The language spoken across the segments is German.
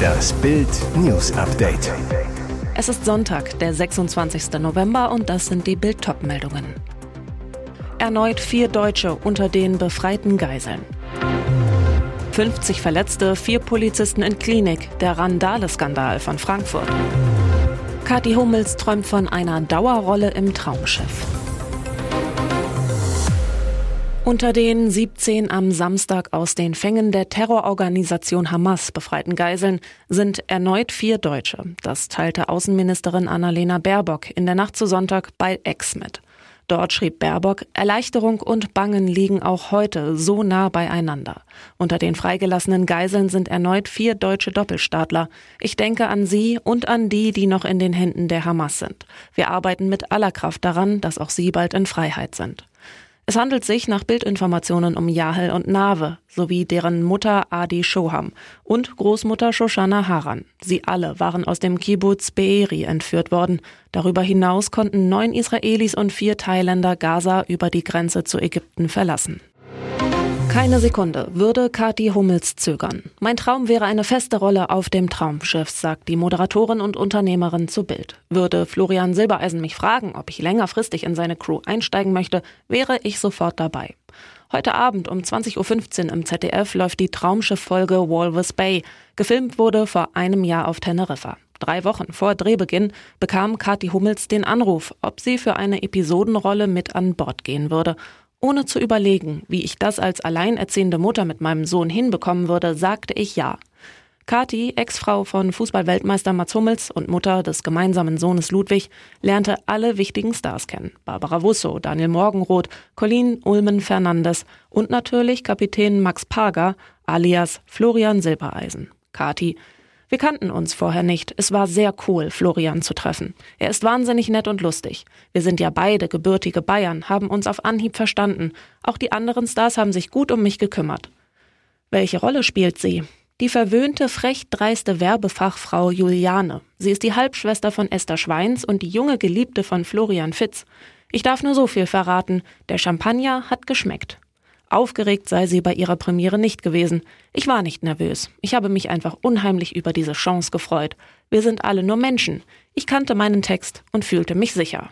Das Bild News Update. Es ist Sonntag, der 26. November und das sind die Bild meldungen Erneut vier Deutsche unter den befreiten Geiseln. 50 Verletzte, vier Polizisten in Klinik, der Randale-Skandal von Frankfurt. Kathi Hummels träumt von einer Dauerrolle im Traumschiff. Unter den 17 am Samstag aus den Fängen der Terrororganisation Hamas befreiten Geiseln sind erneut vier Deutsche. Das teilte Außenministerin Annalena Baerbock in der Nacht zu Sonntag bei Ex mit. Dort schrieb Baerbock, Erleichterung und Bangen liegen auch heute so nah beieinander. Unter den freigelassenen Geiseln sind erneut vier deutsche Doppelstaatler. Ich denke an Sie und an die, die noch in den Händen der Hamas sind. Wir arbeiten mit aller Kraft daran, dass auch Sie bald in Freiheit sind. Es handelt sich nach Bildinformationen um Yahel und Nave sowie deren Mutter Adi Shoham und Großmutter Shoshana Haran. Sie alle waren aus dem Kibbutz Be'eri entführt worden. Darüber hinaus konnten neun Israelis und vier Thailänder Gaza über die Grenze zu Ägypten verlassen. Keine Sekunde würde Kathi Hummels zögern. Mein Traum wäre eine feste Rolle auf dem Traumschiff, sagt die Moderatorin und Unternehmerin zu Bild. Würde Florian Silbereisen mich fragen, ob ich längerfristig in seine Crew einsteigen möchte, wäre ich sofort dabei. Heute Abend um 20.15 Uhr im ZDF läuft die Traumschiff-Folge Walvis Bay. Gefilmt wurde vor einem Jahr auf Teneriffa. Drei Wochen vor Drehbeginn bekam Kathi Hummels den Anruf, ob sie für eine Episodenrolle mit an Bord gehen würde. Ohne zu überlegen, wie ich das als alleinerziehende Mutter mit meinem Sohn hinbekommen würde, sagte ich ja. Kati, Ex-Frau von Fußballweltmeister Mats Hummels und Mutter des gemeinsamen Sohnes Ludwig, lernte alle wichtigen Stars kennen. Barbara Wusso, Daniel Morgenroth, Colleen Ulmen Fernandes und natürlich Kapitän Max Parger alias Florian Silbereisen. Kati wir kannten uns vorher nicht. Es war sehr cool, Florian zu treffen. Er ist wahnsinnig nett und lustig. Wir sind ja beide gebürtige Bayern, haben uns auf Anhieb verstanden. Auch die anderen Stars haben sich gut um mich gekümmert. Welche Rolle spielt sie? Die verwöhnte, frech dreiste Werbefachfrau Juliane. Sie ist die Halbschwester von Esther Schweins und die junge Geliebte von Florian Fitz. Ich darf nur so viel verraten. Der Champagner hat geschmeckt. Aufgeregt sei sie bei ihrer Premiere nicht gewesen. Ich war nicht nervös. Ich habe mich einfach unheimlich über diese Chance gefreut. Wir sind alle nur Menschen. Ich kannte meinen Text und fühlte mich sicher.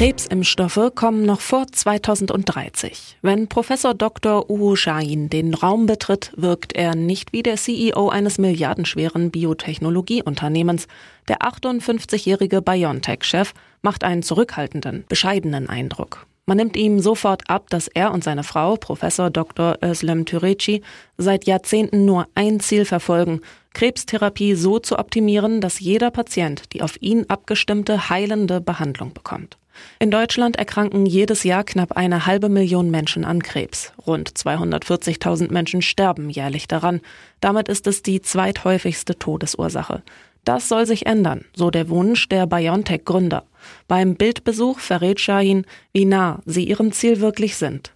Krebsimpfstoffe kommen noch vor 2030. Wenn Professor Dr. Uhu Shahin den Raum betritt, wirkt er nicht wie der CEO eines milliardenschweren Biotechnologieunternehmens. Der 58-jährige BioNTech-Chef macht einen zurückhaltenden, bescheidenen Eindruck. Man nimmt ihm sofort ab, dass er und seine Frau, Professor Dr. Özlem Türeci, seit Jahrzehnten nur ein Ziel verfolgen, Krebstherapie so zu optimieren, dass jeder Patient die auf ihn abgestimmte heilende Behandlung bekommt. In Deutschland erkranken jedes Jahr knapp eine halbe Million Menschen an Krebs. Rund 240.000 Menschen sterben jährlich daran. Damit ist es die zweithäufigste Todesursache. Das soll sich ändern, so der Wunsch der BioNTech-Gründer. Beim Bildbesuch verrät Shahin, wie nah sie ihrem Ziel wirklich sind.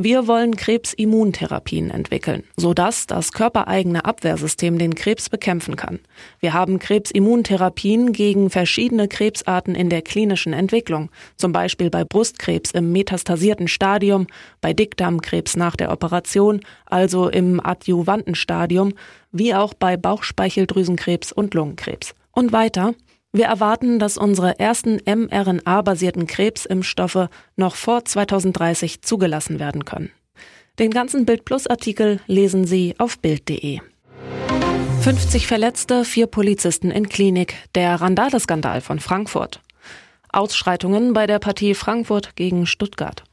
Wir wollen Krebsimmuntherapien entwickeln, sodass das körpereigene Abwehrsystem den Krebs bekämpfen kann. Wir haben Krebsimmuntherapien gegen verschiedene Krebsarten in der klinischen Entwicklung, zum Beispiel bei Brustkrebs im metastasierten Stadium, bei Dickdarmkrebs nach der Operation, also im adjuvanten Stadium, wie auch bei Bauchspeicheldrüsenkrebs und Lungenkrebs. Und weiter, wir erwarten, dass unsere ersten mRNA-basierten Krebsimpfstoffe noch vor 2030 zugelassen werden können. Den ganzen Bild Plus Artikel lesen Sie auf Bild.de. 50 Verletzte, vier Polizisten in Klinik, der Randale-Skandal von Frankfurt. Ausschreitungen bei der Partie Frankfurt gegen Stuttgart.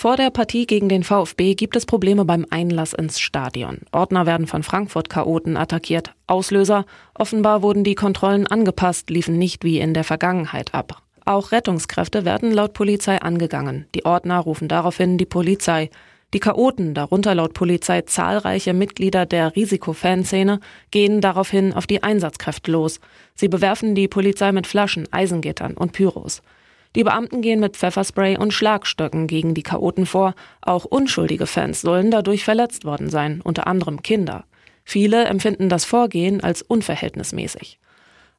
Vor der Partie gegen den VfB gibt es Probleme beim Einlass ins Stadion. Ordner werden von Frankfurt-Chaoten attackiert. Auslöser? Offenbar wurden die Kontrollen angepasst, liefen nicht wie in der Vergangenheit ab. Auch Rettungskräfte werden laut Polizei angegangen. Die Ordner rufen daraufhin die Polizei. Die Chaoten, darunter laut Polizei zahlreiche Mitglieder der Risikofanszene, gehen daraufhin auf die Einsatzkräfte los. Sie bewerfen die Polizei mit Flaschen, Eisengittern und Pyros. Die Beamten gehen mit Pfefferspray und Schlagstöcken gegen die Chaoten vor. Auch unschuldige Fans sollen dadurch verletzt worden sein, unter anderem Kinder. Viele empfinden das Vorgehen als unverhältnismäßig.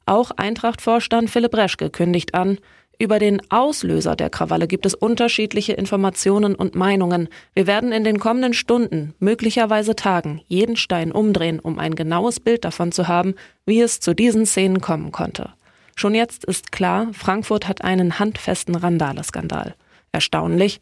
Auch Eintracht-Vorstand Philipp Reschke kündigt an, Über den Auslöser der Krawalle gibt es unterschiedliche Informationen und Meinungen. Wir werden in den kommenden Stunden, möglicherweise Tagen, jeden Stein umdrehen, um ein genaues Bild davon zu haben, wie es zu diesen Szenen kommen konnte. Schon jetzt ist klar, Frankfurt hat einen handfesten Randale-Skandal. Erstaunlich,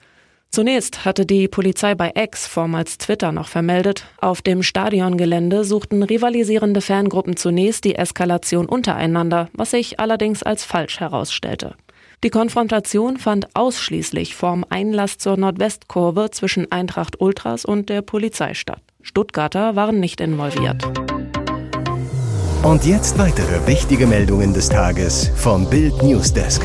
Zunächst hatte die Polizei bei X, vormals Twitter, noch vermeldet, auf dem Stadiongelände suchten rivalisierende Fangruppen zunächst die Eskalation untereinander, was sich allerdings als falsch herausstellte. Die Konfrontation fand ausschließlich vorm Einlass zur Nordwestkurve zwischen Eintracht Ultras und der Polizei statt. Stuttgarter waren nicht involviert. Und jetzt weitere wichtige Meldungen des Tages vom Bild Newsdesk.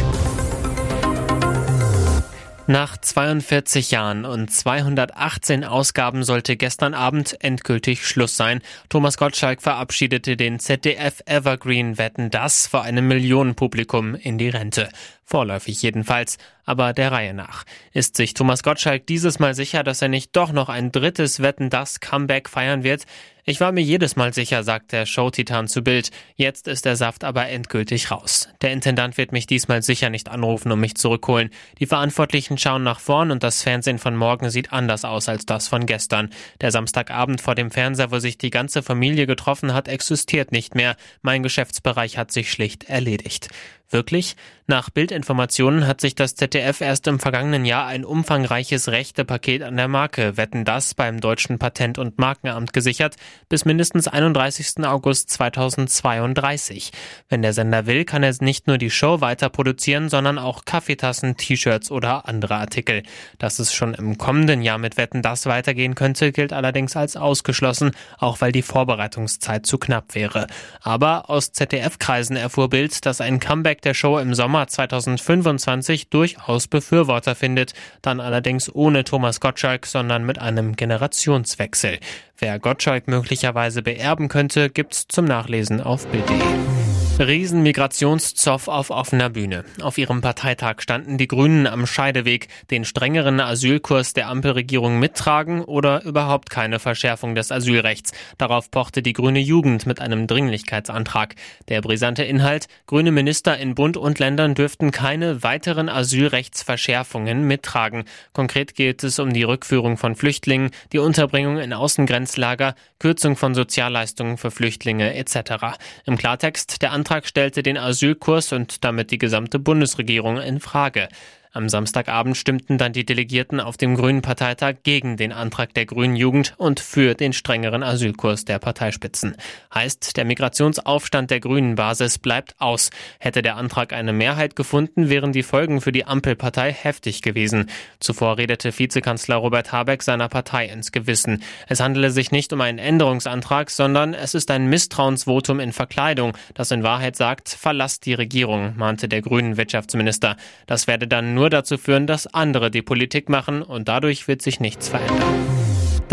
Nach 42 Jahren und 218 Ausgaben sollte gestern Abend endgültig Schluss sein. Thomas Gottschalk verabschiedete den ZDF Evergreen Wetten das vor einem Millionenpublikum in die Rente. Vorläufig jedenfalls, aber der Reihe nach. Ist sich Thomas Gottschalk dieses Mal sicher, dass er nicht doch noch ein drittes Wetten das Comeback feiern wird? Ich war mir jedes Mal sicher, sagt der Showtitan zu Bild. Jetzt ist der Saft aber endgültig raus. Der Intendant wird mich diesmal sicher nicht anrufen und mich zurückholen. Die Verantwortlichen schauen nach vorn und das Fernsehen von morgen sieht anders aus als das von gestern. Der Samstagabend vor dem Fernseher, wo sich die ganze Familie getroffen hat, existiert nicht mehr. Mein Geschäftsbereich hat sich schlicht erledigt. Wirklich? Nach Bildinformationen hat sich das ZDF erst im vergangenen Jahr ein umfangreiches Rechtepaket an der Marke Wetten das beim deutschen Patent- und Markenamt gesichert bis mindestens 31. August 2032. Wenn der Sender will, kann er nicht nur die Show weiter produzieren, sondern auch Kaffeetassen, T-Shirts oder andere Artikel. Dass es schon im kommenden Jahr mit Wetten das weitergehen könnte, gilt allerdings als ausgeschlossen, auch weil die Vorbereitungszeit zu knapp wäre. Aber aus ZDF-Kreisen erfuhr Bild, dass ein Comeback der Show im Sommer 2025 durchaus Befürworter findet, dann allerdings ohne Thomas Gottschalk, sondern mit einem Generationswechsel. Wer Gottschalk möglicherweise beerben könnte, gibt's zum Nachlesen auf Bild.de. Riesenmigrationszoff auf offener Bühne. Auf ihrem Parteitag standen die Grünen am Scheideweg, den strengeren Asylkurs der Ampelregierung mittragen oder überhaupt keine Verschärfung des Asylrechts. Darauf pochte die grüne Jugend mit einem Dringlichkeitsantrag. Der brisante Inhalt, grüne Minister in Bund und Ländern dürften keine weiteren Asylrechtsverschärfungen mittragen. Konkret geht es um die Rückführung von Flüchtlingen, die Unterbringung in Außengrenzlager, Kürzung von Sozialleistungen für Flüchtlinge etc. Im Klartext, der Antrag stellte den Asylkurs und damit die gesamte Bundesregierung in Frage. Am Samstagabend stimmten dann die Delegierten auf dem Grünen Parteitag gegen den Antrag der Grünen Jugend und für den strengeren Asylkurs der Parteispitzen. Heißt, der Migrationsaufstand der Grünen Basis bleibt aus. Hätte der Antrag eine Mehrheit gefunden, wären die Folgen für die Ampelpartei heftig gewesen. Zuvor redete Vizekanzler Robert Habeck seiner Partei ins Gewissen. Es handele sich nicht um einen Änderungsantrag, sondern es ist ein Misstrauensvotum in Verkleidung, das in Wahrheit sagt, verlasst die Regierung, mahnte der Grünen Wirtschaftsminister. Das werde dann nur nur dazu führen, dass andere die Politik machen und dadurch wird sich nichts verändern.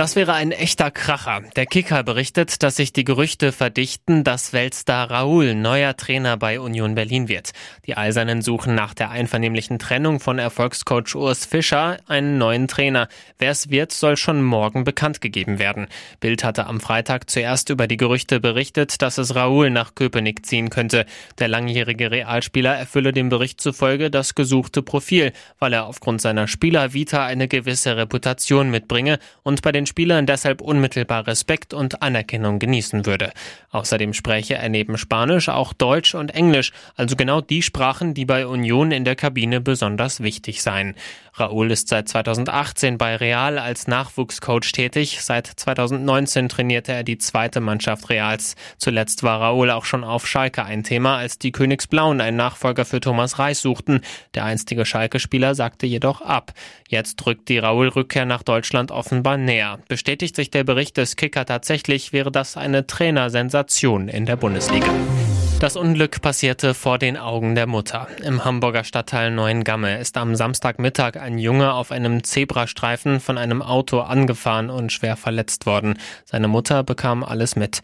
Das wäre ein echter Kracher. Der Kicker berichtet, dass sich die Gerüchte verdichten, dass Weltstar Raoul neuer Trainer bei Union Berlin wird. Die Eisernen suchen nach der einvernehmlichen Trennung von Erfolgscoach Urs Fischer einen neuen Trainer. Wer es wird, soll schon morgen bekannt gegeben werden. Bild hatte am Freitag zuerst über die Gerüchte berichtet, dass es Raoul nach Köpenick ziehen könnte. Der langjährige Realspieler erfülle dem Bericht zufolge das gesuchte Profil, weil er aufgrund seiner Spielervita eine gewisse Reputation mitbringe und bei den Spielern deshalb unmittelbar Respekt und Anerkennung genießen würde. Außerdem spräche er neben Spanisch auch Deutsch und Englisch, also genau die Sprachen, die bei Union in der Kabine besonders wichtig seien. Raoul ist seit 2018 bei Real als Nachwuchscoach tätig. Seit 2019 trainierte er die zweite Mannschaft Reals. Zuletzt war Raoul auch schon auf Schalke ein Thema, als die Königsblauen einen Nachfolger für Thomas Reis suchten. Der einstige Schalke-Spieler sagte jedoch ab. Jetzt drückt die Raoul-Rückkehr nach Deutschland offenbar näher. Bestätigt sich der Bericht des Kicker tatsächlich, wäre das eine Trainersensation in der Bundesliga. Das Unglück passierte vor den Augen der Mutter. Im Hamburger Stadtteil Neuengamme ist am Samstagmittag ein Junge auf einem Zebrastreifen von einem Auto angefahren und schwer verletzt worden. Seine Mutter bekam alles mit.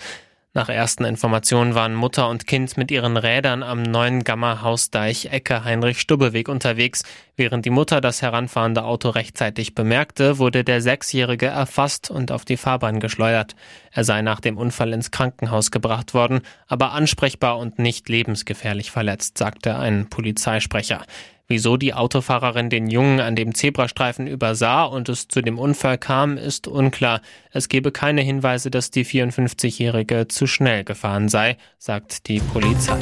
Nach ersten Informationen waren Mutter und Kind mit ihren Rädern am neuen Gamma Hausdeich Ecke Heinrich-Stubbe-Weg unterwegs. Während die Mutter das heranfahrende Auto rechtzeitig bemerkte, wurde der Sechsjährige erfasst und auf die Fahrbahn geschleudert. Er sei nach dem Unfall ins Krankenhaus gebracht worden, aber ansprechbar und nicht lebensgefährlich verletzt, sagte ein Polizeisprecher. Wieso die Autofahrerin den Jungen an dem Zebrastreifen übersah und es zu dem Unfall kam, ist unklar. Es gebe keine Hinweise, dass die 54-Jährige zu schnell gefahren sei, sagt die Polizei.